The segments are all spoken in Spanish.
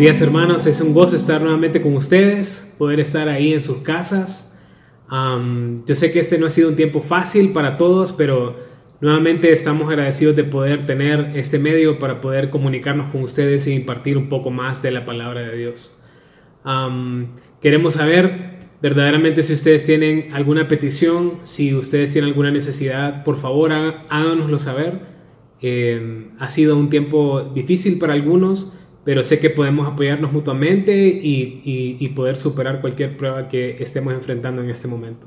días hermanos, es un gozo estar nuevamente con ustedes, poder estar ahí en sus casas. yo sé que este no ha sido un tiempo fácil para todos, pero nuevamente estamos agradecidos de poder tener este medio para poder comunicarnos con ustedes y impartir un poco más de la palabra de Dios. queremos saber verdaderamente si ustedes tienen alguna petición, si ustedes tienen alguna necesidad, por favor háganoslo saber. Eh, ha sido un tiempo difícil para algunos, pero sé que podemos apoyarnos mutuamente y, poder superar cualquier prueba que estemos enfrentando en este momento.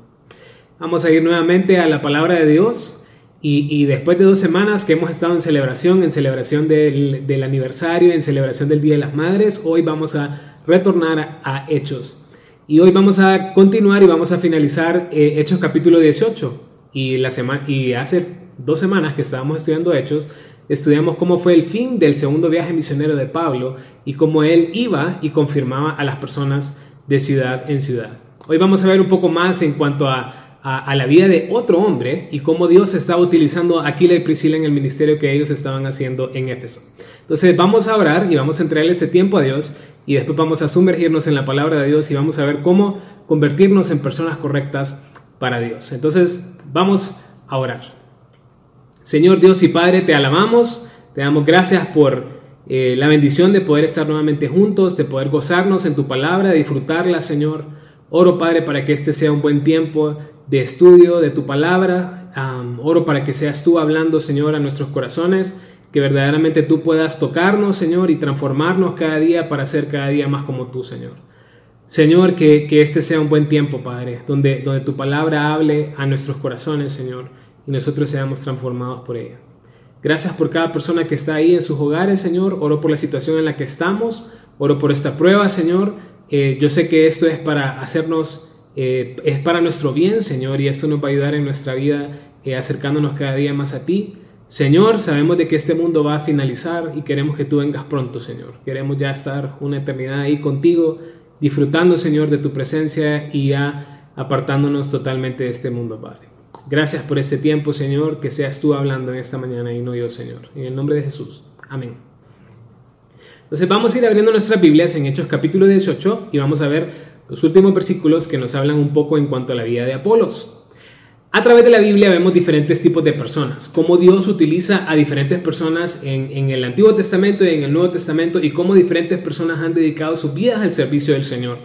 Vamos a ir nuevamente a la palabra de Dios y, después de dos semanas que hemos estado en celebración, en celebración del, aniversario, en celebración del Día de las Madres, hoy vamos a retornar a, Hechos. Y hoy vamos a continuar y vamos a finalizar eh, Hechos capítulo 18. Y, la semana, y hace dos semanas que estábamos estudiando Hechos, Estudiamos cómo fue el fin del segundo viaje misionero de Pablo y cómo él iba y confirmaba a las personas de ciudad en ciudad. Hoy vamos a ver un poco más en cuanto a, la vida de otro hombre y cómo Dios estaba utilizando a Aquila y Priscila en el ministerio que ellos estaban haciendo en Éfeso. Entonces vamos a orar y vamos a entregarle este tiempo a Dios y después vamos a sumergirnos en la palabra de Dios y vamos a ver cómo convertirnos en personas correctas para Dios. Entonces vamos a orar. Señor Dios y Padre, te alabamos, te damos gracias por eh, la bendición de poder estar nuevamente juntos, de poder gozarnos en tu palabra, de disfrutarla, Señor. Oro, Padre, para que este sea un buen tiempo de estudio de tu palabra. oro para que seas tú hablando, Señor, a nuestros corazones, que verdaderamente tú puedas tocarnos, Señor, y transformarnos cada día para ser cada día más como tú, Señor. Señor, que, que este sea un buen tiempo, Padre, donde, donde tu palabra hable a nuestros corazones, Señor y nosotros seamos transformados por ella. Gracias por cada persona que está ahí en sus hogares, Señor. Oro por la situación en la que estamos. Oro por esta prueba, Señor. Eh, yo sé que esto es para hacernos, eh, es para nuestro bien, Señor, y esto nos va a ayudar en nuestra vida eh, acercándonos cada día más a ti. Señor, sabemos de que este mundo va a finalizar y queremos que tú vengas pronto, Señor. Queremos ya estar una eternidad ahí contigo, disfrutando, Señor, de tu presencia y ya apartándonos totalmente de este mundo, Padre. Gracias por este tiempo, Señor, que seas tú hablando en esta mañana y no yo, Señor. En el nombre de Jesús. Amén. Entonces vamos a ir abriendo nuestras Biblias en Hechos capítulo 18 y vamos a ver los últimos versículos que nos hablan un poco en cuanto a la vida de Apolos. A través de la Biblia vemos diferentes tipos de personas, cómo Dios utiliza a diferentes personas en, el Antiguo Testamento y en el Nuevo Testamento y cómo diferentes personas han dedicado sus vidas al servicio del Señor.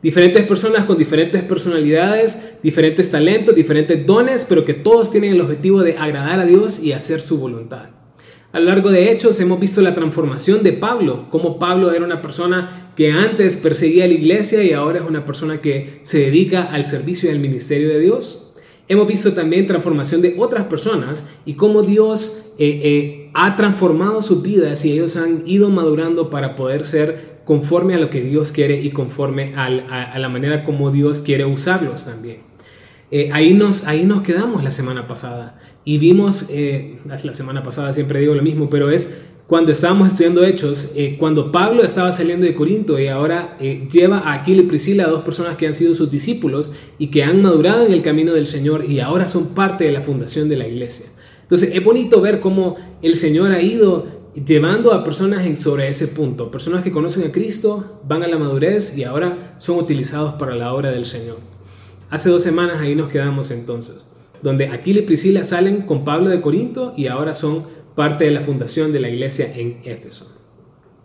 Diferentes personas con diferentes personalidades, diferentes talentos, diferentes dones, pero que todos tienen el objetivo de agradar a Dios y hacer su voluntad. A lo largo de Hechos hemos visto la transformación de Pablo, como Pablo era una persona que antes perseguía a la iglesia y ahora es una persona que se dedica al servicio y al ministerio de Dios. Hemos visto también transformación de otras personas y cómo Dios eh, eh, ha transformado sus vidas y ellos han ido madurando para poder ser conforme a lo que Dios quiere y conforme a, la manera como Dios quiere usarlos también. Eh, ahí, nos, ahí nos quedamos la semana pasada y vimos, eh, la semana pasada siempre digo lo mismo, pero es cuando estábamos estudiando Hechos, eh, cuando Pablo estaba saliendo de Corinto y ahora lleva a Aquila y Priscila, dos personas que han sido sus discípulos y que han madurado en el camino del Señor y ahora son parte de la fundación de la iglesia. Entonces es bonito ver cómo el Señor ha ido llevando a personas sobre ese punto, personas que conocen a Cristo, van a la madurez y ahora son utilizados para la obra del Señor. Hace dos semanas ahí nos quedamos entonces, donde Aquila y Priscila salen con Pablo de Corinto y ahora son parte de la fundación de la iglesia en Éfeso.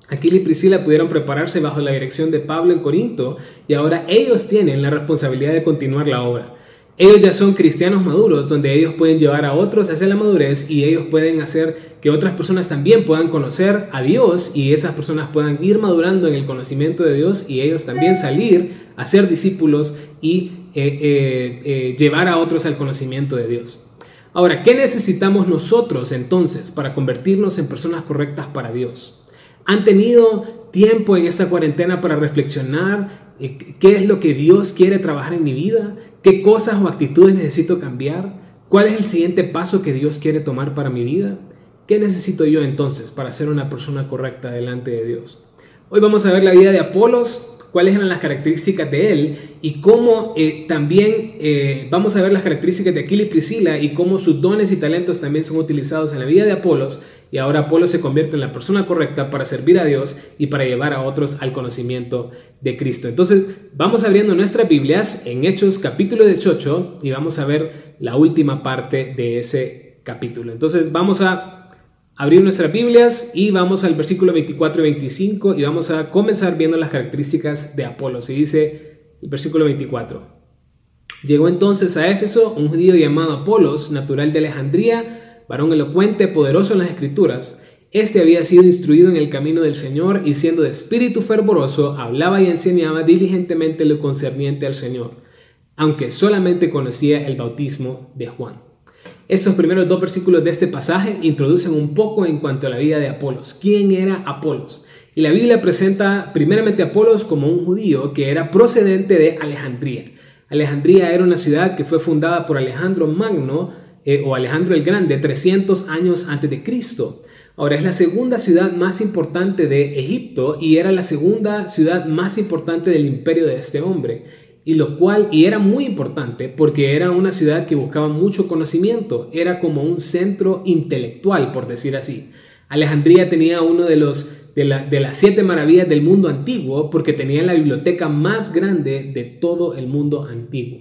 Aquila y Priscila pudieron prepararse bajo la dirección de Pablo en Corinto y ahora ellos tienen la responsabilidad de continuar la obra. Ellos ya son cristianos maduros, donde ellos pueden llevar a otros hacia la madurez y ellos pueden hacer que otras personas también puedan conocer a Dios y esas personas puedan ir madurando en el conocimiento de Dios y ellos también salir a ser discípulos y eh, eh, eh, llevar a otros al conocimiento de Dios. Ahora, ¿qué necesitamos nosotros entonces para convertirnos en personas correctas para Dios? ¿Han tenido tiempo en esta cuarentena para reflexionar qué es lo que Dios quiere trabajar en mi vida? ¿Qué cosas o actitudes necesito cambiar? ¿Cuál es el siguiente paso que Dios quiere tomar para mi vida? ¿Qué necesito yo entonces para ser una persona correcta delante de Dios? Hoy vamos a ver la vida de Apolos, cuáles eran las características de él y cómo eh, también eh, vamos a ver las características de Aquila y Priscila y cómo sus dones y talentos también son utilizados en la vida de Apolos y ahora Apolos se convierte en la persona correcta para servir a Dios y para llevar a otros al conocimiento de Cristo. Entonces vamos abriendo nuestras Biblias en Hechos capítulo 18 y vamos a ver la última parte de ese capítulo. Entonces vamos a abrir nuestras Biblias y vamos al versículo 24 y 25 y vamos a comenzar viendo las características de Apolos. Y dice el versículo 24. Llegó entonces a Éfeso un judío llamado Apolos, natural de Alejandría, varón elocuente, poderoso en las escrituras. Este había sido instruido en el camino del Señor y siendo de espíritu fervoroso, hablaba y enseñaba diligentemente lo concerniente al Señor, aunque solamente conocía el bautismo de Juan. Estos primeros dos versículos de este pasaje introducen un poco en cuanto a la vida de Apolos. ¿Quién era Apolos? Y la Biblia presenta primeramente a Apolos como un judío que era procedente de Alejandría. Alejandría era una ciudad que fue fundada por Alejandro Magno eh, o Alejandro el Grande 300 años antes de Cristo. Ahora es la segunda ciudad más importante de Egipto y era la segunda ciudad más importante del imperio de este hombre y lo cual y era muy importante porque era una ciudad que buscaba mucho conocimiento, era como un centro intelectual, por decir así. Alejandría tenía uno de los de, de las siete maravillas del mundo antiguo porque tenía la biblioteca más grande de todo el mundo antiguo.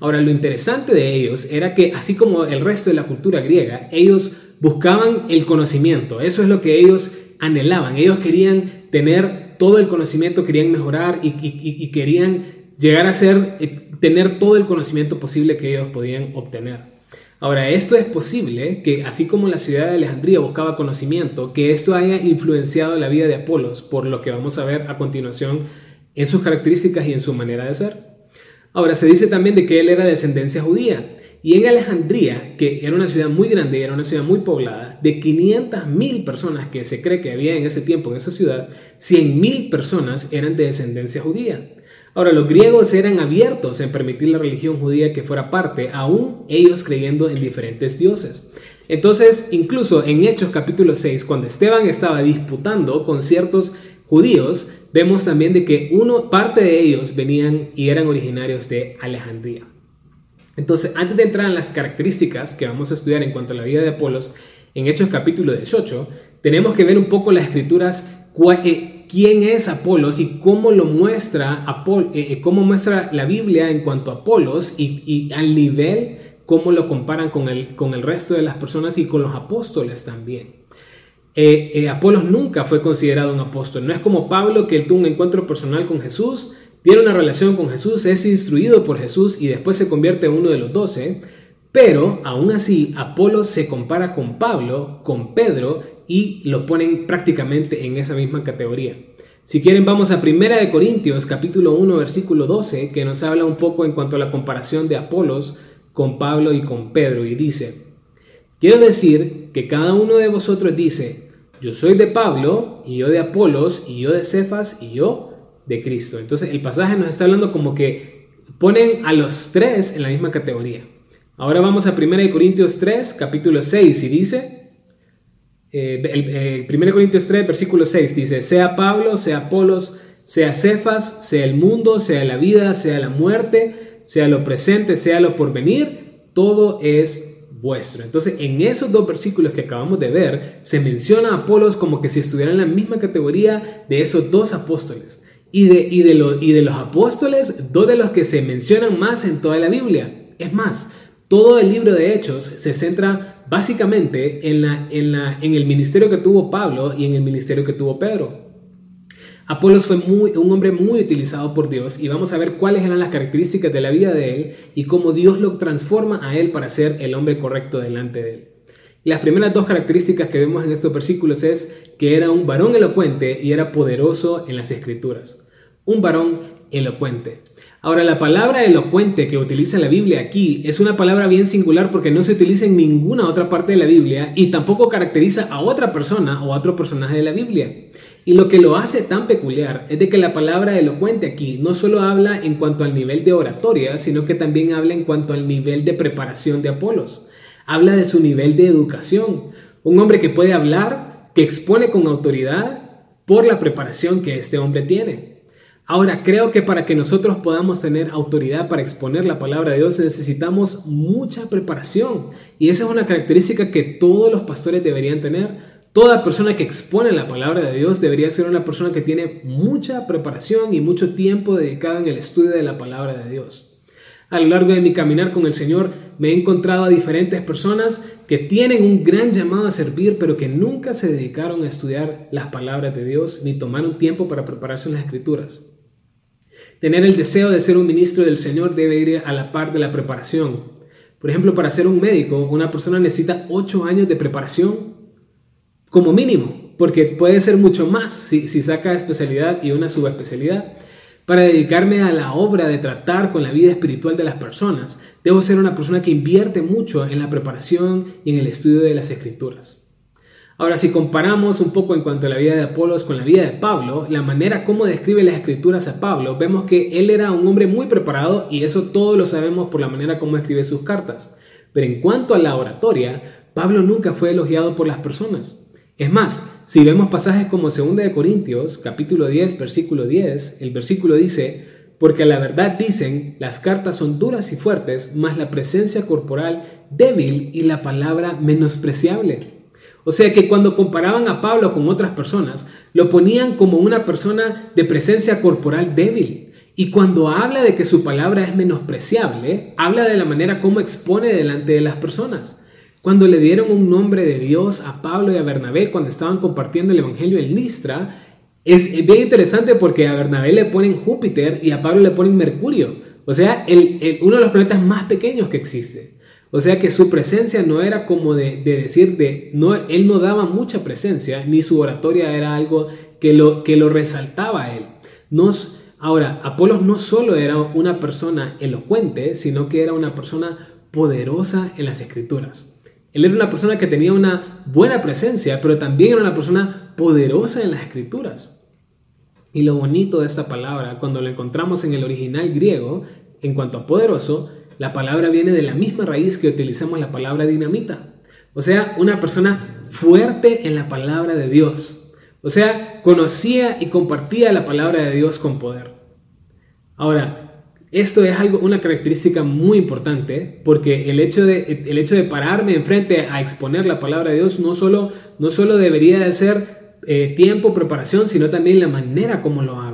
Ahora, lo interesante de ellos era que, así como el resto de la cultura griega, ellos buscaban el conocimiento. Eso es lo que ellos anhelaban. Ellos querían tener todo el conocimiento, querían mejorar y, y querían llegar a ser, eh, tener todo el conocimiento posible que ellos podían obtener. Ahora, esto es posible que, así como la ciudad de Alejandría buscaba conocimiento, que esto haya influenciado la vida de Apolos, por lo que vamos a ver a continuación en sus características y en su manera de ser. Ahora, se dice también de que él era de descendencia judía. Y en Alejandría, que era una ciudad muy grande, era una ciudad muy poblada, de 500.000 personas que se cree que había en ese tiempo en esa ciudad, 100.000 personas eran de descendencia judía. Ahora, los griegos eran abiertos en permitir la religión judía que fuera parte, aún ellos creyendo en diferentes dioses. Entonces, incluso en Hechos capítulo 6, cuando Esteban estaba disputando con ciertos judíos, vemos también de que uno, parte de ellos venían y eran originarios de Alejandría. Entonces, antes de entrar en las características que vamos a estudiar en cuanto a la vida de Apolos, en Hechos capítulo 18, tenemos que ver un poco las escrituras eh, quién es Apolos y cómo lo muestra, eh, eh, cómo muestra la Biblia en cuanto a Apolos y, al nivel, cómo lo comparan con el, con el resto de las personas y con los apóstoles también. Eh, Apolos nunca fue considerado un apóstol. No es como Pablo que él tuvo un encuentro personal con Jesús, tiene una relación con Jesús, es instruido por Jesús y después se convierte en uno de los doce. Pero aún así, Apolos se compara con Pablo, con Pedro y lo ponen prácticamente en esa misma categoría. Si quieren, vamos a 1 de Corintios, capítulo 1, versículo 12, que nos habla un poco en cuanto a la comparación de Apolos con Pablo y con Pedro, y dice, quiero decir que cada uno de vosotros dice, yo soy de Pablo, y yo de Apolos, y yo de Cefas, y yo de Cristo. Entonces el pasaje nos está hablando como que ponen a los tres en la misma categoría. Ahora vamos a 1 Corintios 3, capítulo 6, y dice, eh, 1 eh, Corintios 3, versículo 6, dice, sea Pablo, sea Apolos, sea Cefas, sea el mundo, sea la vida, sea la muerte, sea lo presente, sea lo porvenir, todo es vuestro. Entonces, en esos dos versículos que acabamos de ver, se menciona a Apolos como que si estuviera en la misma categoría de esos dos apóstoles. Y de, y de, y de los apóstoles, dos de los que se mencionan más en toda la Biblia. Es más, todo el libro de Hechos se centra básicamente en, el ministerio que tuvo Pablo y en el ministerio que tuvo Pedro. Apolos fue un hombre muy utilizado por Dios y vamos a ver cuáles eran las características de la vida de él y cómo Dios lo transforma a él para ser el hombre correcto delante de él. las primeras dos características que vemos en estos versículos es que era un varón elocuente y era poderoso en las escrituras. Un varón elocuente. Ahora, la palabra elocuente que utiliza la Biblia aquí es una palabra bien singular porque no se utiliza en ninguna otra parte de la Biblia y tampoco caracteriza a otra persona o a otro personaje de la Biblia. Y lo que lo hace tan peculiar es de que la palabra elocuente aquí no solo habla en cuanto al nivel de oratoria, sino que también habla en cuanto al nivel de preparación de Apolos. Habla de su nivel de educación. Un hombre que puede hablar, que expone con autoridad por la preparación que este hombre tiene. Ahora, creo que para que nosotros podamos tener autoridad para exponer la palabra de Dios necesitamos mucha preparación. Y esa es una característica que todos los pastores deberían tener. Toda persona que expone la palabra de Dios debería ser una persona que tiene mucha preparación y mucho tiempo dedicado en el estudio de la palabra de Dios. A lo largo de mi caminar con el Señor me he encontrado a diferentes personas que tienen un gran llamado a servir, pero que nunca se dedicaron a estudiar las palabras de Dios ni tomaron tiempo para prepararse en las escrituras. Tener el deseo de ser un ministro del Señor debe ir a la par de la preparación. Por ejemplo, para ser un médico, una persona necesita ocho años de preparación como mínimo, porque puede ser mucho más si, si saca especialidad y una subespecialidad. Para dedicarme a la obra de tratar con la vida espiritual de las personas, debo ser una persona que invierte mucho en la preparación y en el estudio de las escrituras. Ahora, si comparamos un poco en cuanto a la vida de Apolos con la vida de Pablo, la manera como describe las escrituras a Pablo, vemos que él era un hombre muy preparado y eso todos lo sabemos por la manera como escribe sus cartas. Pero en cuanto a la oratoria, Pablo nunca fue elogiado por las personas. Es más, si vemos pasajes como 2 de Corintios, capítulo 10, versículo 10, el versículo dice, porque a la verdad dicen, las cartas son duras y fuertes, mas la presencia corporal débil y la palabra menospreciable. O sea que cuando comparaban a Pablo con otras personas, lo ponían como una persona de presencia corporal débil. Y cuando habla de que su palabra es menospreciable, habla de la manera como expone delante de las personas. Cuando le dieron un nombre de Dios a Pablo y a Bernabé cuando estaban compartiendo el Evangelio en Listra, es bien interesante porque a Bernabé le ponen Júpiter y a Pablo le ponen Mercurio. O sea, uno de los planetas más pequeños que existe. O sea que su presencia no era como de, decir, de, no, él no daba mucha presencia, ni su oratoria era algo que lo, que lo resaltaba a él. Nos, ahora, Apolos no solo era una persona elocuente, sino que era una persona poderosa en las escrituras. Él era una persona que tenía una buena presencia, pero también era una persona poderosa en las escrituras. Y lo bonito de esta palabra, cuando la encontramos en el original griego, en cuanto a poderoso, la palabra viene de la misma raíz que utilizamos la palabra dinamita. O sea, una persona fuerte en la palabra de Dios. O sea, conocía y compartía la palabra de Dios con poder. Ahora, esto es algo, una característica muy importante porque el hecho, de, el hecho de pararme enfrente a exponer la palabra de Dios no solo, no solo debería de ser eh, tiempo, preparación, sino también la manera como lo hago,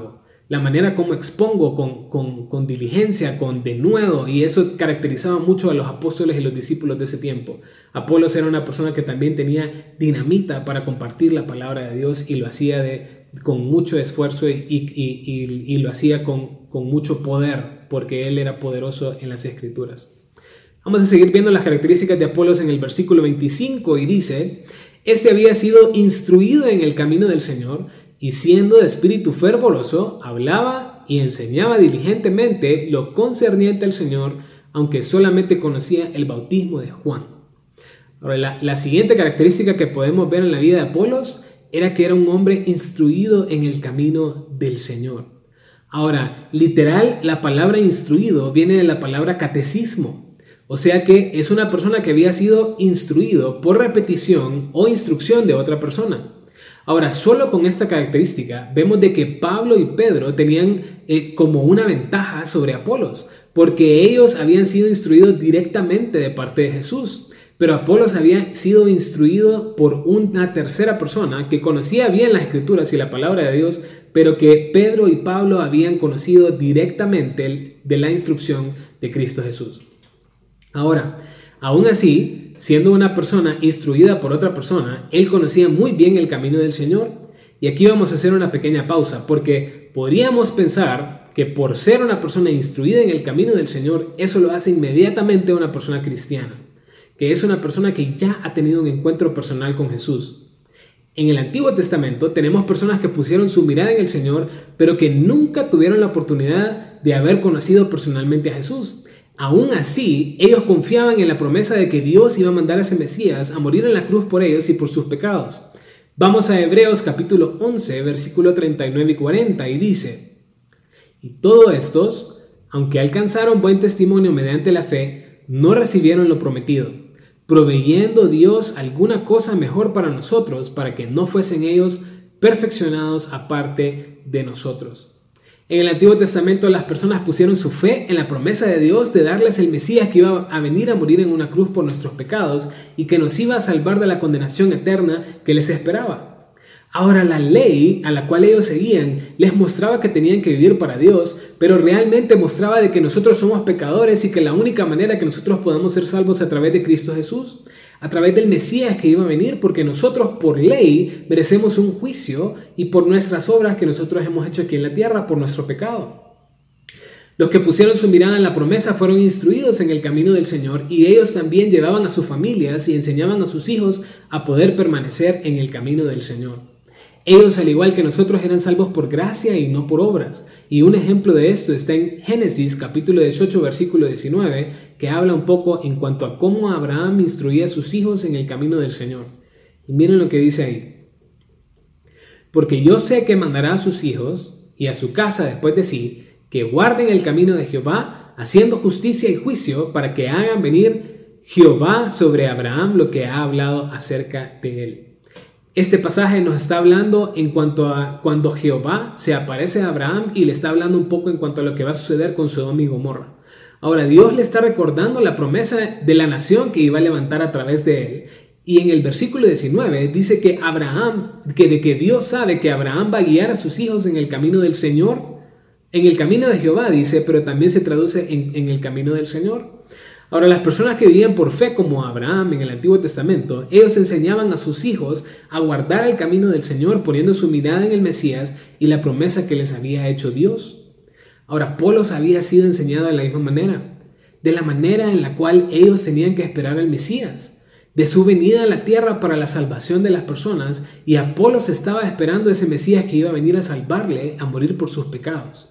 la manera como expongo con, con, con diligencia, con denuedo, y eso caracterizaba mucho a los apóstoles y los discípulos de ese tiempo. Apolos era una persona que también tenía dinamita para compartir la palabra de Dios y lo hacía de, con mucho esfuerzo y, y, y, y lo hacía con, con mucho poder porque él era poderoso en las escrituras. Vamos a seguir viendo las características de Apolos en el versículo 25 y dice, este había sido instruido en el camino del Señor y siendo de espíritu fervoroso, hablaba y enseñaba diligentemente lo concerniente al Señor, aunque solamente conocía el bautismo de Juan. Ahora, la, la siguiente característica que podemos ver en la vida de Apolos era que era un hombre instruido en el camino del Señor. Ahora, literal, la palabra instruido viene de la palabra catecismo. O sea que es una persona que había sido instruido por repetición o instrucción de otra persona. Ahora, solo con esta característica vemos de que Pablo y Pedro tenían eh, como una ventaja sobre Apolos, porque ellos habían sido instruidos directamente de parte de Jesús. Pero Apolos había sido instruido por una tercera persona que conocía bien las escrituras y la palabra de Dios, pero que Pedro y Pablo habían conocido directamente de la instrucción de Cristo Jesús. Ahora, aún así, siendo una persona instruida por otra persona, él conocía muy bien el camino del Señor. Y aquí vamos a hacer una pequeña pausa, porque podríamos pensar que por ser una persona instruida en el camino del Señor, eso lo hace inmediatamente una persona cristiana que es una persona que ya ha tenido un encuentro personal con Jesús. En el Antiguo Testamento tenemos personas que pusieron su mirada en el Señor, pero que nunca tuvieron la oportunidad de haber conocido personalmente a Jesús. Aún así, ellos confiaban en la promesa de que Dios iba a mandar a ese Mesías a morir en la cruz por ellos y por sus pecados. Vamos a Hebreos capítulo 11, versículo 39 y 40, y dice, y todos estos, aunque alcanzaron buen testimonio mediante la fe, no recibieron lo prometido proveyendo Dios alguna cosa mejor para nosotros, para que no fuesen ellos perfeccionados aparte de nosotros. En el Antiguo Testamento las personas pusieron su fe en la promesa de Dios de darles el Mesías que iba a venir a morir en una cruz por nuestros pecados y que nos iba a salvar de la condenación eterna que les esperaba. Ahora la ley a la cual ellos seguían les mostraba que tenían que vivir para Dios, pero realmente mostraba de que nosotros somos pecadores y que la única manera que nosotros podamos ser salvos a través de Cristo Jesús a través del Mesías que iba a venir, porque nosotros por ley merecemos un juicio y por nuestras obras que nosotros hemos hecho aquí en la tierra, por nuestro pecado. Los que pusieron su mirada en la promesa fueron instruidos en el camino del Señor y ellos también llevaban a sus familias y enseñaban a sus hijos a poder permanecer en el camino del Señor. Ellos, al igual que nosotros, eran salvos por gracia y no por obras. Y un ejemplo de esto está en Génesis capítulo 18, versículo 19, que habla un poco en cuanto a cómo Abraham instruía a sus hijos en el camino del Señor. Y miren lo que dice ahí. Porque yo sé que mandará a sus hijos y a su casa después de sí, que guarden el camino de Jehová, haciendo justicia y juicio, para que hagan venir Jehová sobre Abraham lo que ha hablado acerca de él. Este pasaje nos está hablando en cuanto a cuando Jehová se aparece a Abraham y le está hablando un poco en cuanto a lo que va a suceder con Sodoma y Gomorra. Ahora Dios le está recordando la promesa de la nación que iba a levantar a través de él. Y en el versículo 19 dice que Abraham, que de que Dios sabe que Abraham va a guiar a sus hijos en el camino del Señor, en el camino de Jehová dice, pero también se traduce en el camino del Señor. Ahora, las personas que vivían por fe como Abraham en el Antiguo Testamento, ellos enseñaban a sus hijos a guardar el camino del Señor poniendo su mirada en el Mesías y la promesa que les había hecho Dios. Ahora, Polos había sido enseñado de la misma manera, de la manera en la cual ellos tenían que esperar al Mesías, de su venida a la tierra para la salvación de las personas, y Apolos estaba esperando ese Mesías que iba a venir a salvarle, a morir por sus pecados.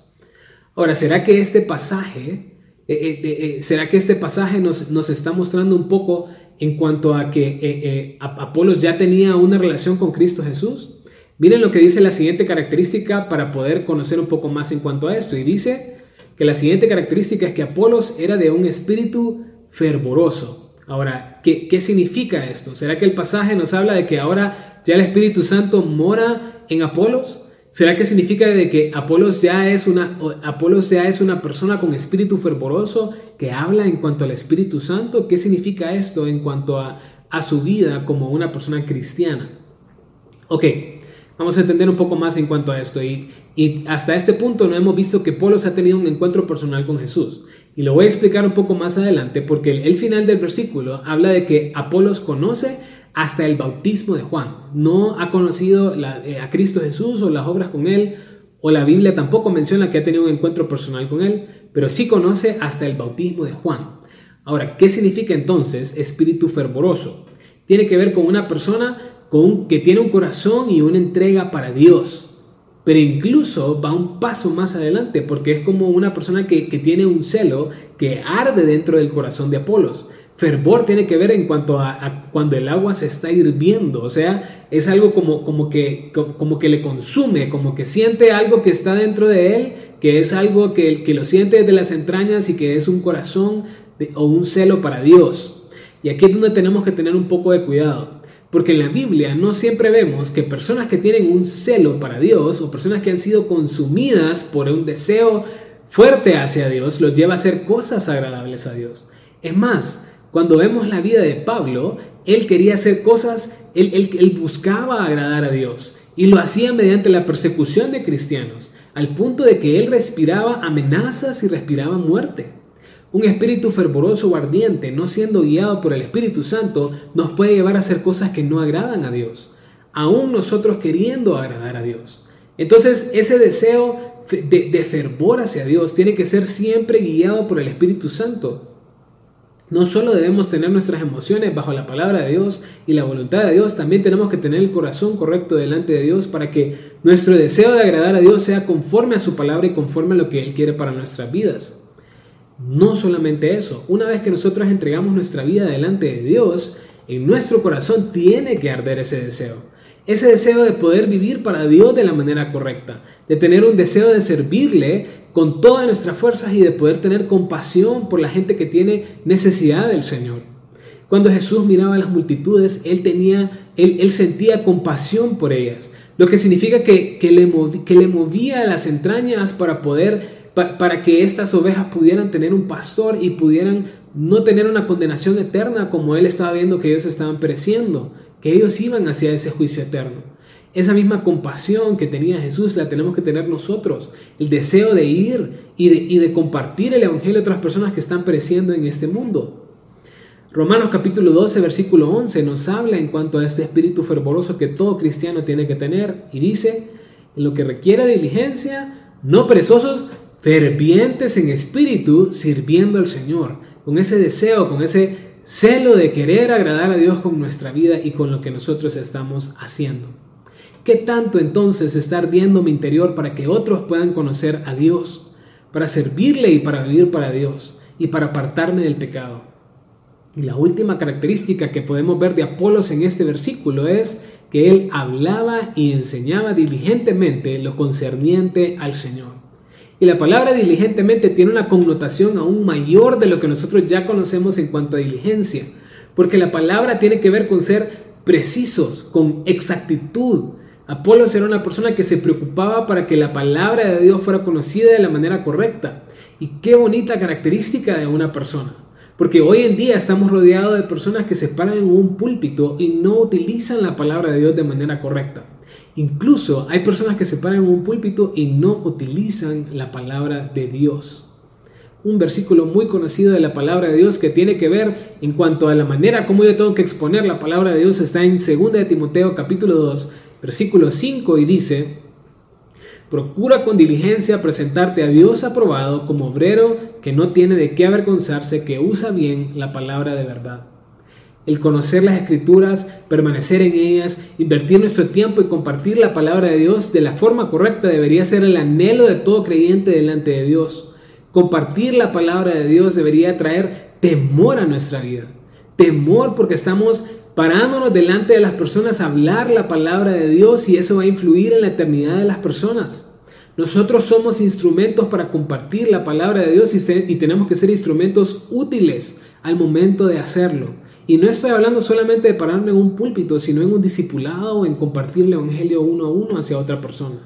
Ahora, ¿será que este pasaje eh, eh, eh, ¿Será que este pasaje nos, nos, está mostrando un poco en cuanto a que Apolos ya tenía una relación con Cristo Jesús? Miren lo que dice la siguiente característica para poder conocer un poco más en cuanto a esto. Y dice que la siguiente característica es que Apolos era de un espíritu fervoroso. Ahora, ¿qué, ¿qué significa esto? ¿Será que el pasaje nos habla de que ahora ya el Espíritu Santo mora en Apolos? ¿Será que significa de que Apolos ya es una Apolos ya es una persona con espíritu fervoroso que habla en cuanto al Espíritu Santo? ¿Qué significa esto en cuanto a, a su vida como una persona cristiana? Ok, vamos a entender un poco más en cuanto a esto. Y, hasta este punto no hemos visto que Apolos ha tenido un encuentro personal con Jesús. Y lo voy a explicar un poco más adelante porque el, el final del versículo habla de que Apolos conoce hasta el bautismo de Juan. No ha conocido eh, a Cristo Jesús o las obras con él, o la Biblia tampoco menciona que ha tenido un encuentro personal con él, pero sí conoce hasta el bautismo de Juan. Ahora, ¿qué significa entonces espíritu fervoroso? Tiene que ver con una persona con, que tiene un corazón y una entrega para Dios. Pero incluso va un paso más adelante porque es como una persona que, que tiene un celo que arde dentro del corazón de Apolos. Fervor tiene que ver en cuanto a, cuando el agua se está hirviendo, o sea, es algo como, como, que, como que le consume, como que siente algo que está dentro de él, que es algo que, que lo siente desde las entrañas y que es un corazón o un celo para Dios. Y aquí es donde tenemos que tener un poco de cuidado, porque en la Biblia no siempre vemos que personas que tienen un celo para Dios o personas que han sido consumidas por un deseo fuerte hacia Dios los lleva a hacer cosas agradables a Dios. Es más, cuando vemos la vida de Pablo, él quería hacer cosas, él, buscaba agradar a Dios y lo hacía mediante la persecución de cristianos, al punto de que él respiraba amenazas y respiraba muerte. Un espíritu fervoroso o ardiente, no siendo guiado por el Espíritu Santo, nos puede llevar a hacer cosas que no agradan a Dios, aún nosotros queriendo agradar a Dios. Entonces, ese deseo de, de fervor hacia Dios tiene que ser siempre guiado por el Espíritu Santo. No solo debemos tener nuestras emociones bajo la palabra de Dios y la voluntad de Dios, también tenemos que tener el corazón correcto delante de Dios para que nuestro deseo de agradar a Dios sea conforme a su palabra y conforme a lo que Él quiere para nuestras vidas. No solamente eso, una vez que nosotros entregamos nuestra vida delante de Dios, en nuestro corazón tiene que arder ese deseo. Ese deseo de poder vivir para Dios de la manera correcta, de tener un deseo de servirle con todas nuestras fuerzas y de poder tener compasión por la gente que tiene necesidad del Señor. Cuando Jesús miraba a las multitudes, él tenía, él, sentía compasión por ellas, lo que significa que, le, que le movía las entrañas para poder, para que estas ovejas pudieran tener un pastor y pudieran no tener una condenación eterna como él estaba viendo que ellos estaban pereciendo, que ellos iban hacia ese juicio eterno. Esa misma compasión que tenía Jesús la tenemos que tener nosotros, el deseo de ir y de, y de compartir el Evangelio a otras personas que están pereciendo en este mundo. Romanos capítulo 12, versículo 11 nos habla en cuanto a este espíritu fervoroso que todo cristiano tiene que tener y dice, en lo que requiere diligencia, no perezosos, fervientes en espíritu, sirviendo al Señor, con ese deseo, con ese celo de querer agradar a Dios con nuestra vida y con lo que nosotros estamos haciendo. ¿Qué tanto entonces está ardiendo mi interior para que otros puedan conocer a Dios, para servirle y para vivir para Dios y para apartarme del pecado? Y la última característica que podemos ver de Apolos en este versículo es que él hablaba y enseñaba diligentemente lo concerniente al Señor. Y la palabra diligentemente tiene una connotación aún mayor de lo que nosotros ya conocemos en cuanto a diligencia, porque la palabra tiene que ver con ser precisos, con exactitud. Apolos era una persona que se preocupaba para que la palabra de Dios fuera conocida de la manera correcta. Y qué bonita característica de una persona. Porque hoy en día estamos rodeados de personas que se paran en un púlpito y no utilizan la palabra de Dios de manera correcta. Incluso hay personas que se paran en un púlpito y no utilizan la palabra de Dios. Un versículo muy conocido de la palabra de Dios que tiene que ver en cuanto a la manera como yo tengo que exponer la palabra de Dios está en 2 de Timoteo capítulo 2, versículo 5 y dice, Procura con diligencia presentarte a Dios aprobado como obrero que no tiene de qué avergonzarse, que usa bien la palabra de verdad. El conocer las escrituras, permanecer en ellas, invertir nuestro tiempo y compartir la palabra de Dios de la forma correcta debería ser el anhelo de todo creyente delante de Dios. Compartir la palabra de Dios debería traer temor a nuestra vida. Temor porque estamos parándonos delante de las personas a hablar la palabra de Dios y eso va a influir en la eternidad de las personas. Nosotros somos instrumentos para compartir la palabra de Dios y, tenemos que ser instrumentos útiles al momento de hacerlo. Y no estoy hablando solamente de pararme en un púlpito, sino en un discipulado en compartir el Evangelio uno a uno hacia otra persona.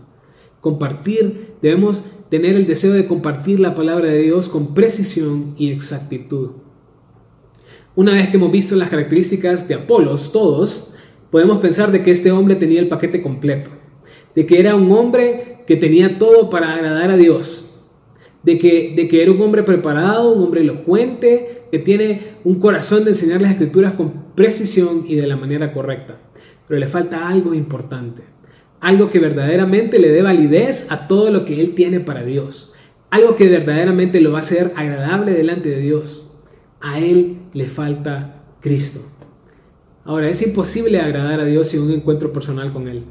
Compartir, debemos tener el deseo de compartir la palabra de Dios con precisión y exactitud. Una vez que hemos visto las características de Apolos, todos, podemos pensar de que este hombre tenía el paquete completo, de que era un hombre que tenía todo para agradar a Dios, de que, de que era un hombre preparado, un hombre elocuente, que tiene un corazón de enseñar las escrituras con precisión y de la manera correcta. Pero le falta algo importante, algo que verdaderamente le dé validez a todo lo que él tiene para Dios, algo que verdaderamente lo va a hacer agradable delante de Dios a Él le falta Cristo. Ahora, es imposible agradar a Dios sin un encuentro personal con Él.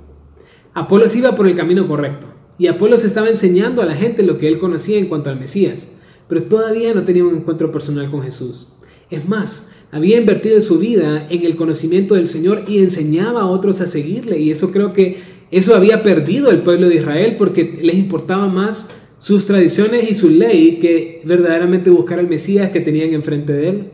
Apolos iba por el camino correcto y Apolos estaba enseñando a la gente lo que él conocía en cuanto al Mesías, pero todavía no tenía un encuentro personal con Jesús. Es más, había invertido su vida en el conocimiento del Señor y enseñaba a otros a seguirle y eso creo que eso había perdido el pueblo de Israel porque les importaba más sus tradiciones y su ley que verdaderamente buscar al Mesías que tenían enfrente de él.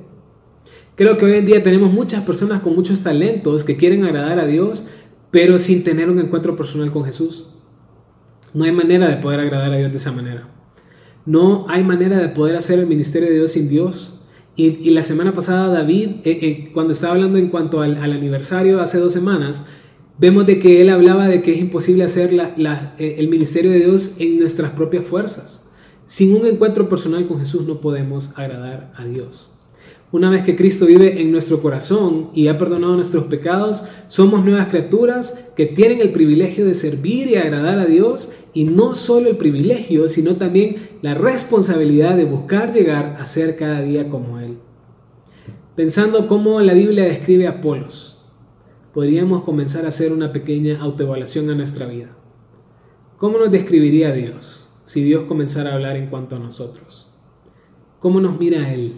Creo que hoy en día tenemos muchas personas con muchos talentos que quieren agradar a Dios, pero sin tener un encuentro personal con Jesús. No hay manera de poder agradar a Dios de esa manera. No hay manera de poder hacer el ministerio de Dios sin Dios. Y, la semana pasada David, eh, eh, cuando estaba hablando en cuanto al, al aniversario hace dos semanas, Vemos de que él hablaba de que es imposible hacer eh, el ministerio de Dios en nuestras propias fuerzas. Sin un encuentro personal con Jesús no podemos agradar a Dios. Una vez que Cristo vive en nuestro corazón y ha perdonado nuestros pecados, somos nuevas criaturas que tienen el privilegio de servir y agradar a Dios y no solo el privilegio, sino también la responsabilidad de buscar llegar a ser cada día como Él. Pensando cómo la Biblia describe a Apolos, podríamos comenzar a hacer una pequeña autoevaluación a nuestra vida. ¿Cómo nos describiría Dios si Dios comenzara a hablar en cuanto a nosotros? ¿Cómo nos mira Él?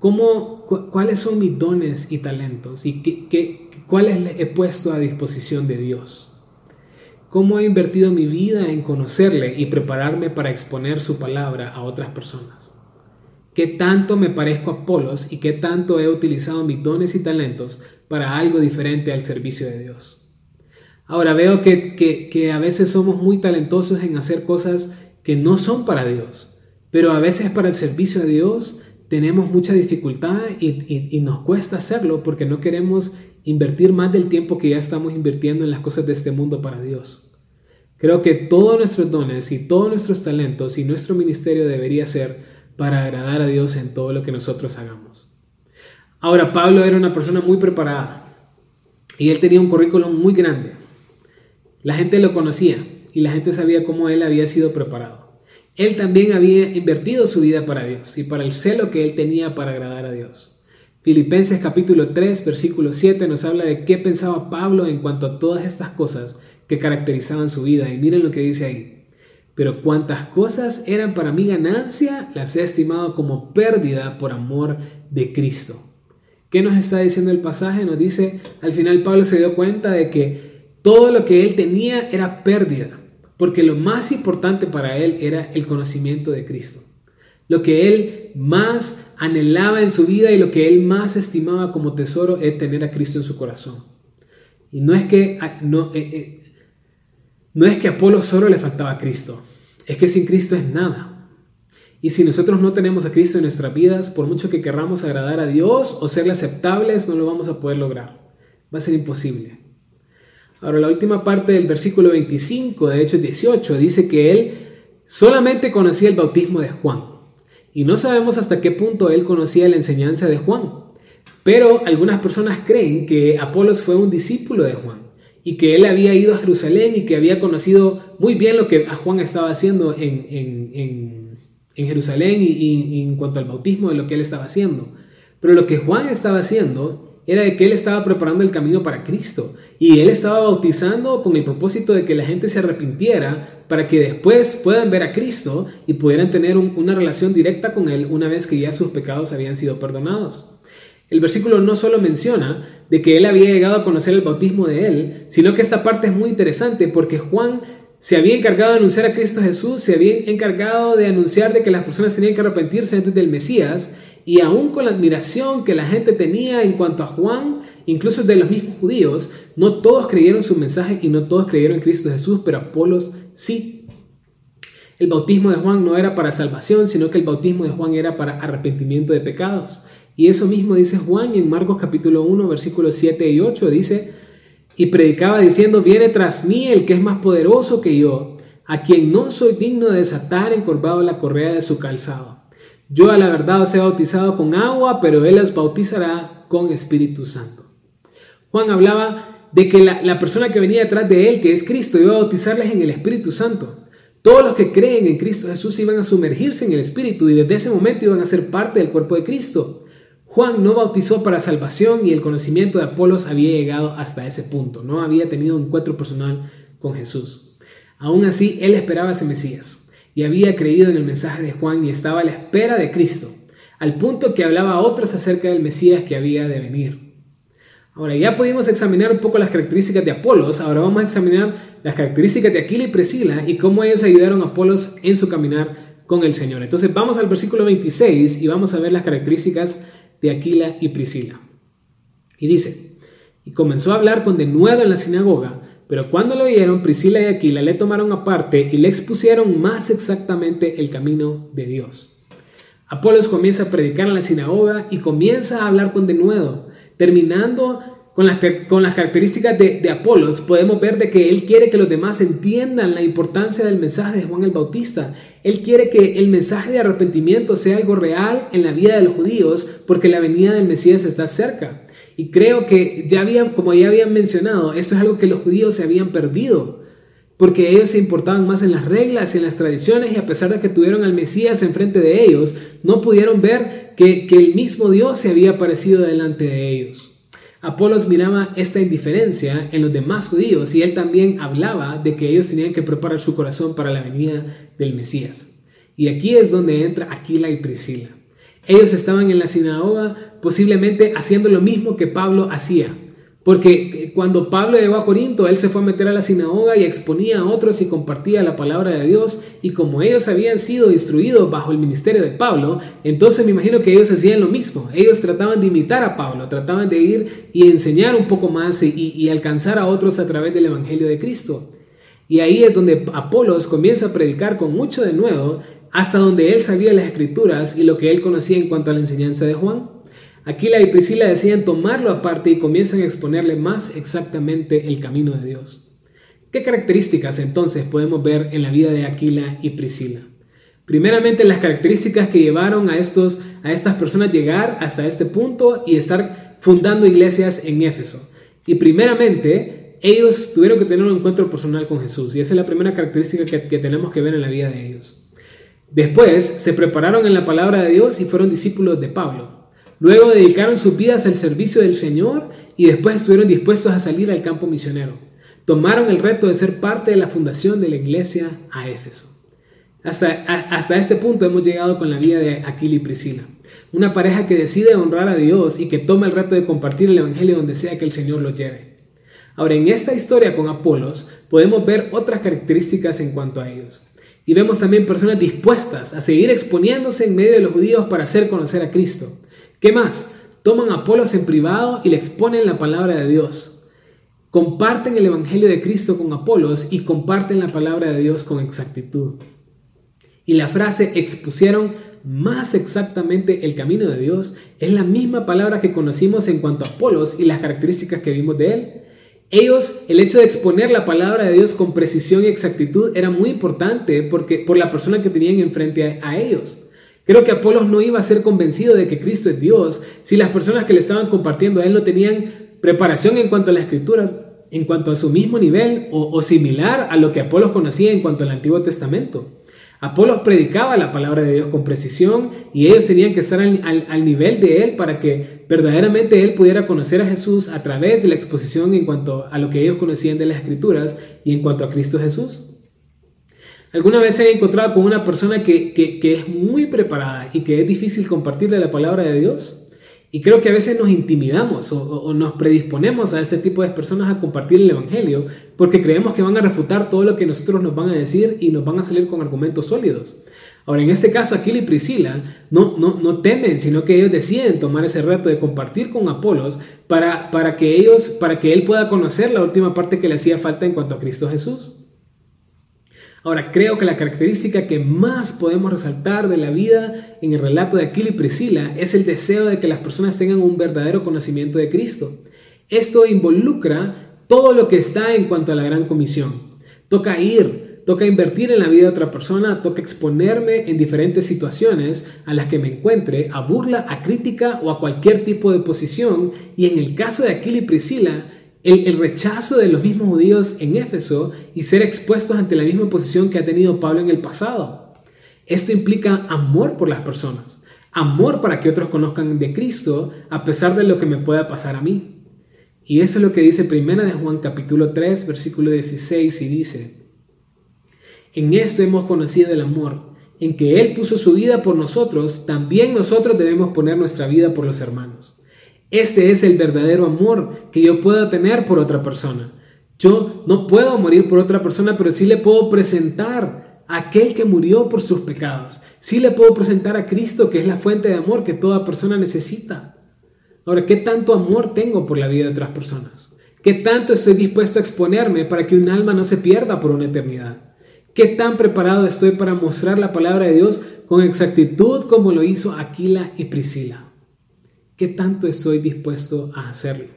¿Cómo, ¿Cuáles son mis dones y talentos? ¿Y qué, qué, cuáles he puesto a disposición de Dios? ¿Cómo he invertido mi vida en conocerle y prepararme para exponer su palabra a otras personas? ¿Qué tanto me parezco a Polos y qué tanto he utilizado mis dones y talentos para algo diferente al servicio de Dios. Ahora veo que, que, a veces somos muy talentosos en hacer cosas que no son para Dios, pero a veces para el servicio a Dios tenemos mucha dificultad y, y, nos cuesta hacerlo porque no queremos invertir más del tiempo que ya estamos invirtiendo en las cosas de este mundo para Dios. Creo que todos nuestros dones y todos nuestros talentos y nuestro ministerio debería ser para agradar a Dios en todo lo que nosotros hagamos. Ahora, Pablo era una persona muy preparada y él tenía un currículum muy grande. La gente lo conocía y la gente sabía cómo él había sido preparado. Él también había invertido su vida para Dios y para el celo que él tenía para agradar a Dios. Filipenses capítulo 3, versículo 7 nos habla de qué pensaba Pablo en cuanto a todas estas cosas que caracterizaban su vida. Y miren lo que dice ahí. Pero cuantas cosas eran para mi ganancia, las he estimado como pérdida por amor de Cristo. ¿Qué nos está diciendo el pasaje? Nos dice, al final Pablo se dio cuenta de que todo lo que él tenía era pérdida, porque lo más importante para él era el conocimiento de Cristo. Lo que él más anhelaba en su vida y lo que él más estimaba como tesoro es tener a Cristo en su corazón. Y no es que, no, eh, eh, no es que a Apolo solo le faltaba a Cristo, es que sin Cristo es nada. Y si nosotros no tenemos a Cristo en nuestras vidas, por mucho que querramos agradar a Dios o serle aceptables, no lo vamos a poder lograr. Va a ser imposible. Ahora, la última parte del versículo 25 de Hechos 18 dice que él solamente conocía el bautismo de Juan. Y no sabemos hasta qué punto él conocía la enseñanza de Juan. Pero algunas personas creen que Apolos fue un discípulo de Juan y que él había ido a Jerusalén y que había conocido muy bien lo que Juan estaba haciendo en, Jerusalén y en cuanto al bautismo de lo que él estaba haciendo. Pero lo que Juan estaba haciendo era de que él estaba preparando el camino para Cristo y él estaba bautizando con el propósito de que la gente se arrepintiera para que después puedan ver a Cristo y pudieran tener una relación directa con él una vez que ya sus pecados habían sido perdonados. El versículo no solo menciona de que él había llegado a conocer el bautismo de él, sino que esta parte es muy interesante porque Juan se había encargado de anunciar a Cristo Jesús, se había encargado de anunciar de que las personas tenían que arrepentirse antes del Mesías y aún con la admiración que la gente tenía en cuanto a Juan, incluso de los mismos judíos, no todos creyeron su mensaje y no todos creyeron en Cristo Jesús, pero Apolos sí. El bautismo de Juan no era para salvación, sino que el bautismo de Juan era para arrepentimiento de pecados. Y eso mismo dice Juan en Marcos capítulo 1, versículos 7 y 8, dice, y predicaba diciendo, viene tras mí el que es más poderoso que yo, a quien no soy digno de desatar encorvado la correa de su calzado. Yo a la verdad os he bautizado con agua, pero Él os bautizará con Espíritu Santo. Juan hablaba de que la, persona que venía detrás de Él, que es Cristo, iba a bautizarles en el Espíritu Santo. Todos los que creen en Cristo Jesús iban a sumergirse en el Espíritu y desde ese momento iban a ser parte del cuerpo de Cristo. Juan no bautizó para salvación y el conocimiento de Apolos había llegado hasta ese punto. No había tenido un encuentro personal con Jesús. Aún así, él esperaba ese Mesías y había creído en el mensaje de Juan y estaba a la espera de Cristo, al punto que hablaba a otros acerca del Mesías que había de venir. Ahora ya pudimos examinar un poco las características de Apolos, ahora vamos a examinar las características de Aquila y Priscila y cómo ellos ayudaron a Apolos en su caminar con el Señor. Entonces vamos al versículo 26 y vamos a ver las características de Aquila y Priscila. Y dice, y comenzó a hablar con denuedo en la sinagoga, pero cuando lo oyeron, Priscila y Aquila le tomaron aparte y le expusieron más exactamente el camino de Dios. Apolos comienza a predicar en la sinagoga y comienza a hablar con denuedo, terminando con las, características de, de, Apolos, podemos ver de que él quiere que los demás entiendan la importancia del mensaje de Juan el Bautista. Él quiere que el mensaje de arrepentimiento sea algo real en la vida de los judíos porque la venida del Mesías está cerca. Y creo que ya habían, como ya habían mencionado, esto es algo que los judíos se habían perdido, porque ellos se importaban más en las reglas y en las tradiciones y a pesar de que tuvieron al Mesías enfrente de ellos, no pudieron ver que, que el mismo Dios se había aparecido delante de ellos. Apolos miraba esta indiferencia en los demás judíos y él también hablaba de que ellos tenían que preparar su corazón para la venida del Mesías. Y aquí es donde entra Aquila y Priscila. Ellos estaban en la sinagoga posiblemente haciendo lo mismo que Pablo hacía, Porque cuando Pablo llegó a Corinto, él se fue a meter a la sinagoga y exponía a otros y compartía la palabra de Dios. Y como ellos habían sido instruidos bajo el ministerio de Pablo, entonces me imagino que ellos hacían lo mismo. Ellos trataban de imitar a Pablo, trataban de ir y enseñar un poco más y, y alcanzar a otros a través del Evangelio de Cristo. Y ahí es donde Apolos comienza a predicar con mucho de nuevo, hasta donde él sabía las escrituras y lo que él conocía en cuanto a la enseñanza de Juan. Aquila y Priscila deciden tomarlo aparte y comienzan a exponerle más exactamente el camino de Dios. ¿Qué características entonces podemos ver en la vida de Aquila y Priscila? Primeramente las características que llevaron a, estos, a estas personas llegar hasta este punto y estar fundando iglesias en Éfeso. Y primeramente ellos tuvieron que tener un encuentro personal con Jesús y esa es la primera característica que tenemos que ver en la vida de ellos. Después se prepararon en la palabra de Dios y fueron discípulos de Pablo. Luego dedicaron sus vidas al servicio del Señor y después estuvieron dispuestos a salir al campo misionero. Tomaron el reto de ser parte de la fundación de la iglesia a Éfeso. Hasta, hasta este punto hemos llegado con la vida de Aquila y Priscila. Una pareja que decide honrar a Dios y que toma el reto de compartir el Evangelio donde sea que el Señor lo lleve. Ahora, en esta historia con Apolos podemos ver otras características en cuanto a ellos. Y vemos también personas dispuestas a seguir exponiéndose en medio de los judíos para hacer conocer a Cristo. ¿Qué más? Toman a Apolos en privado y le exponen la palabra de Dios. Comparten el Evangelio de Cristo con Apolos y comparten la palabra de Dios con exactitud. Y la frase expusieron más exactamente el camino de Dios es la misma palabra que conocimos en cuanto a Apolos y las características que vimos de él. Ellos, el hecho de exponer la palabra de Dios con precisión y exactitud era muy importante porque, por la persona que tenían enfrente a ellos. Creo que Apolos no iba a ser convencido de que Cristo es Dios si las personas que le estaban compartiendo a él no tenían preparación en cuanto a las escrituras, en cuanto a su mismo nivel o, similar a lo que Apolos conocía en cuanto al Antiguo Testamento. Apolos predicaba la palabra de Dios con precisión y ellos tenían que estar al, nivel de él para que verdaderamente él pudiera conocer a Jesús a través de la exposición en cuanto a lo que ellos conocían de las escrituras y en cuanto a Cristo Jesús. ¿Alguna vez se ha encontrado con una persona que, es muy preparada y que es difícil compartirle la palabra de Dios? Y creo que a veces nos intimidamos o, nos predisponemos a ese tipo de personas a compartir el Evangelio porque creemos que van a refutar todo lo que nosotros nos van a decir y nos van a salir con argumentos sólidos. Ahora, en este caso, Aquila y Priscila no, no, no temen, sino que ellos deciden tomar ese reto de compartir con Apolos para, para, que ellos, para que él pueda conocer la última parte que le hacía falta en cuanto a Cristo Jesús. Ahora, creo que la característica que más podemos resaltar de la vida en el relato de Aquila y Priscila es el deseo de que las personas tengan un verdadero conocimiento de Cristo. Esto involucra todo lo que está en cuanto a la gran comisión. Toca ir, toca invertir en la vida de otra persona, toca exponerme en diferentes situaciones a las que me encuentre, a burla, a crítica o a cualquier tipo de posición. Y en el caso de Aquila y Priscila, el, rechazo de los mismos judíos en Éfeso y ser expuestos ante la misma posición que ha tenido Pablo en el pasado. Esto implica amor por las personas, amor para que otros conozcan de Cristo a pesar de lo que me pueda pasar a mí. Y eso es lo que dice Primera de Juan capítulo 3 versículo 16 y dice, en esto hemos conocido el amor, en que Él puso su vida por nosotros, también nosotros debemos poner nuestra vida por los hermanos. Este es el verdadero amor que yo puedo tener por otra persona. Yo no puedo morir por otra persona, pero sí le puedo presentar a aquel que murió por sus pecados. Sí le puedo presentar a Cristo, que es la fuente de amor que toda persona necesita. Ahora, ¿qué tanto amor tengo por la vida de otras personas? ¿Qué tanto estoy dispuesto a exponerme para que un alma no se pierda por una eternidad? ¿Qué tan preparado estoy para mostrar la palabra de Dios con exactitud como lo hizo Aquila y Priscila? ¿Qué tanto estoy dispuesto a hacerlo?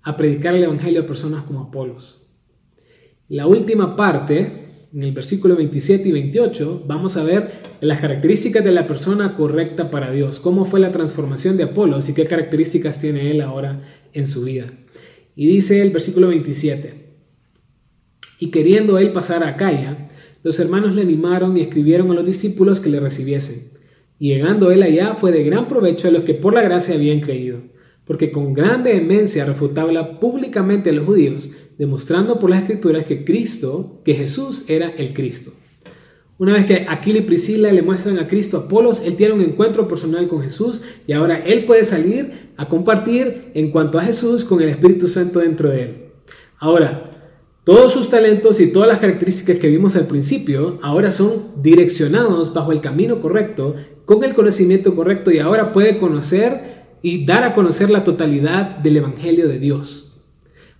A predicar el Evangelio a personas como Apolos. La última parte, en el versículo 27 y 28, vamos a ver las características de la persona correcta para Dios, cómo fue la transformación de Apolos y qué características tiene él ahora en su vida. Y dice el versículo 27, y queriendo él pasar a Acaya, los hermanos le animaron y escribieron a los discípulos que le recibiesen. Y llegando él allá fue de gran provecho a los que por la gracia habían creído, porque con gran vehemencia refutaba públicamente a los judíos, demostrando por las escrituras que Cristo, que Jesús era el Cristo. Una vez que Aquila y Priscila le muestran a Cristo a Apolos, él tiene un encuentro personal con Jesús y ahora él puede salir a compartir en cuanto a Jesús con el Espíritu Santo dentro de él. Ahora, todos sus talentos y todas las características que vimos al principio ahora son direccionados bajo el camino correcto, con el conocimiento correcto y ahora puede conocer y dar a conocer la totalidad del Evangelio de Dios.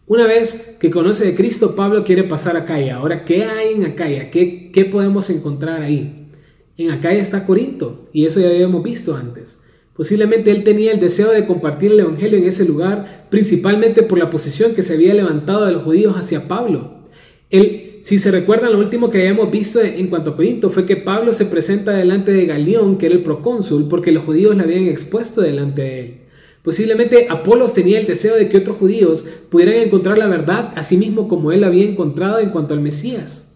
Una vez que conoce de Cristo, Pablo quiere pasar a Acaya. Ahora, ¿qué hay en Acaya? ¿Qué, ¿Qué podemos encontrar ahí? En Acaya está Corinto, y eso ya habíamos visto antes. Posiblemente él tenía el deseo de compartir el Evangelio en ese lugar, principalmente por la posición que se había levantado de los judíos hacia Pablo. Él, si se recuerdan, lo último que habíamos visto en cuanto a Corinto fue que Pablo se presenta delante de Galión, que era el procónsul, porque los judíos le habían expuesto delante de él. Posiblemente Apolos tenía el deseo de que otros judíos pudieran encontrar la verdad a sí mismo como él había encontrado en cuanto al Mesías.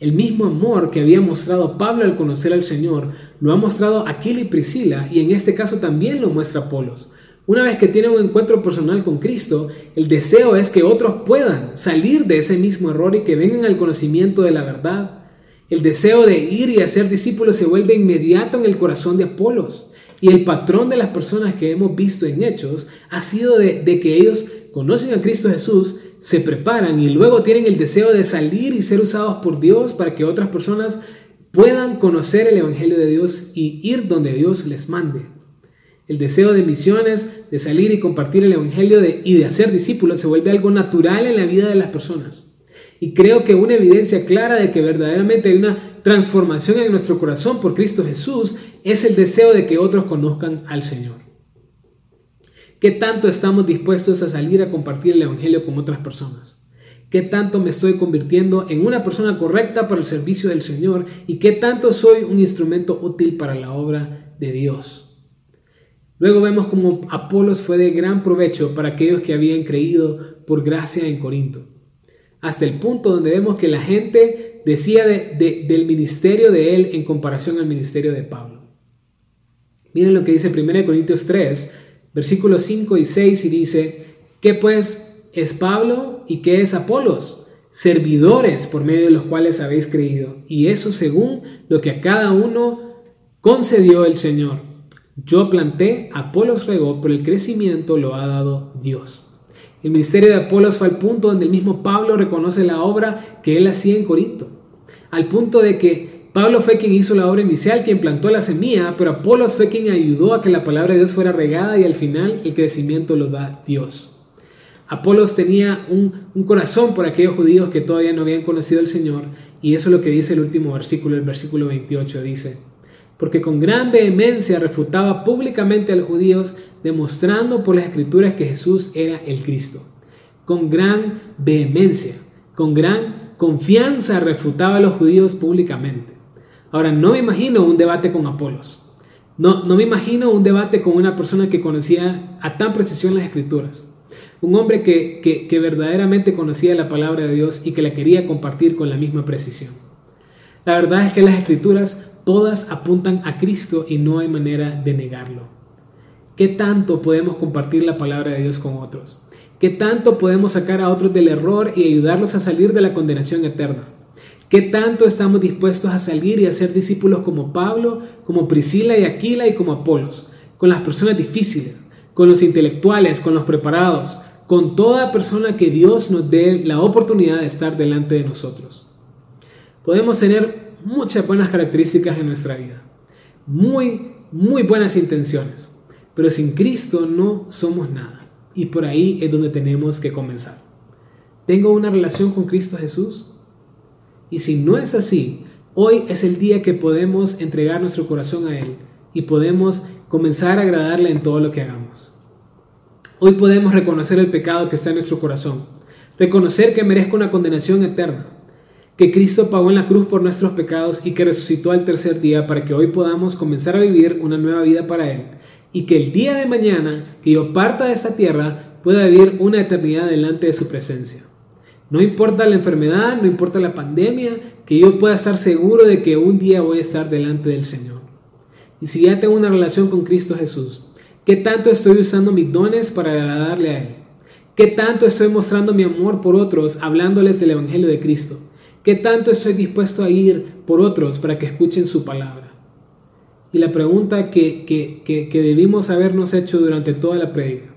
El mismo amor que había mostrado Pablo al conocer al Señor lo ha mostrado Aquila y Priscila y en este caso también lo muestra Apolos. Una vez que tiene un encuentro personal con Cristo, el deseo es que otros puedan salir de ese mismo error y que vengan al conocimiento de la verdad. El deseo de ir y hacer discípulos se vuelve inmediato en el corazón de Apolos. Y el patrón de las personas que hemos visto en Hechos ha sido de, que ellos conocen a Cristo Jesús, se preparan y luego tienen el deseo de salir y ser usados por Dios para que otras personas puedan conocer el Evangelio de Dios y ir donde Dios les mande. El deseo de misiones, de salir y compartir el Evangelio y de hacer discípulos se vuelve algo natural en la vida de las personas. Y creo que una evidencia clara de que verdaderamente hay una transformación en nuestro corazón por Cristo Jesús es el deseo de que otros conozcan al Señor. ¿Qué tanto estamos dispuestos a salir a compartir el Evangelio con otras personas? ¿Qué tanto me estoy convirtiendo en una persona correcta para el servicio del Señor? ¿Y qué tanto soy un instrumento útil para la obra de Dios? Luego vemos como Apolos fue de gran provecho para aquellos que habían creído por gracia en Corinto hasta el punto donde vemos que la gente decía del ministerio de él en comparación al ministerio de Pablo. Miren lo que dice 1 Corintios 3, versículos 5 y 6 y dice, ¿qué pues es Pablo y qué es Apolos? Servidores por medio de los cuales habéis creído, y eso según lo que a cada uno concedió el Señor. Yo planté, Apolos regó, pero el crecimiento lo ha dado Dios. El ministerio de Apolos fue al punto donde el mismo Pablo reconoce la obra que él hacía en Corinto. Al punto de que Pablo fue quien hizo la obra inicial, quien plantó la semilla, pero Apolos fue quien ayudó a que la palabra de Dios fuera regada y al final el crecimiento lo da Dios. Apolos tenía un, un, corazón por aquellos judíos que todavía no habían conocido al Señor y eso es lo que dice el último versículo, el versículo 28 dice, porque con gran vehemencia refutaba públicamente a los judíos, demostrando por las escrituras que Jesús era el Cristo. Con gran vehemencia, con gran confianza refutaba a los judíos públicamente. Ahora, no me imagino un debate con Apolos. No, no me imagino un debate con una persona que conocía a tan precisión las escrituras. Un hombre que, que, que verdaderamente conocía la palabra de Dios y que la quería compartir con la misma precisión. La verdad es que las escrituras todas apuntan a Cristo y no hay manera de negarlo. ¿Qué tanto podemos compartir la palabra de Dios con otros? ¿Qué tanto podemos sacar a otros del error y ayudarlos a salir de la condenación eterna? ¿Qué tanto estamos dispuestos a salir y a ser discípulos como Pablo, como Priscila y Aquila y como Apolos? Con las personas difíciles, con los intelectuales, con los preparados, con toda persona que Dios nos dé la oportunidad de estar delante de nosotros. Podemos tener muchas buenas características en nuestra vida, muy, muy buenas intenciones, pero sin Cristo no somos nada. Y por ahí es donde tenemos que comenzar. ¿Tengo una relación con Cristo Jesús? Y si no es así, hoy es el día que podemos entregar nuestro corazón a Él y podemos comenzar a agradarle en todo lo que hagamos. Hoy podemos reconocer el pecado que está en nuestro corazón, reconocer que merezco una condenación eterna que Cristo pagó en la cruz por nuestros pecados y que resucitó al tercer día para que hoy podamos comenzar a vivir una nueva vida para Él y que el día de mañana que yo parta de esta tierra pueda vivir una eternidad delante de su presencia. No importa la enfermedad, no importa la pandemia, que yo pueda estar seguro de que un día voy a estar delante del Señor. Y si ya tengo una relación con Cristo Jesús, ¿qué tanto estoy usando mis dones para agradarle a Él? ¿Qué tanto estoy mostrando mi amor por otros hablándoles del Evangelio de Cristo? ¿Qué tanto estoy dispuesto a ir por otros para que escuchen su palabra? Y la pregunta que, que, que, debimos habernos hecho durante toda la predica,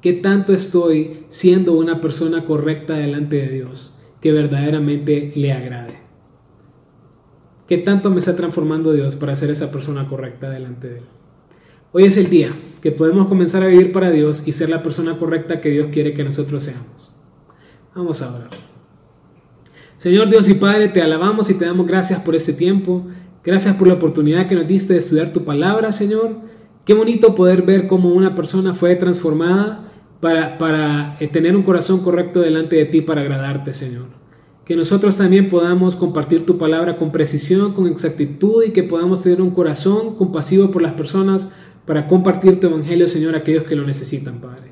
¿qué tanto estoy siendo una persona correcta delante de Dios que verdaderamente le agrade? ¿Qué tanto me está transformando Dios para ser esa persona correcta delante de Él? Hoy es el día que podemos comenzar a vivir para Dios y ser la persona correcta que Dios quiere que nosotros seamos. Vamos a orar. Señor Dios y Padre, te alabamos y te damos gracias por este tiempo. Gracias por la oportunidad que nos diste de estudiar tu palabra, Señor. Qué bonito poder ver cómo una persona fue transformada para, para eh, tener un corazón correcto delante de ti para agradarte, Señor. Que nosotros también podamos compartir tu palabra con precisión, con exactitud y que podamos tener un corazón compasivo por las personas para compartir tu evangelio, Señor, a aquellos que lo necesitan, Padre.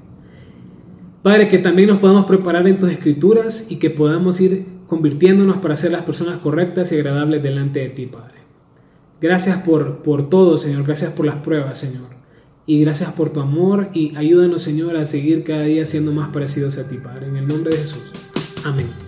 Padre, que también nos podamos preparar en tus escrituras y que podamos ir convirtiéndonos para ser las personas correctas y agradables delante de ti, Padre. Gracias por, por todo, Señor. Gracias por las pruebas, Señor. Y gracias por tu amor y ayúdanos, Señor, a seguir cada día siendo más parecidos a ti, Padre. En el nombre de Jesús. Amén.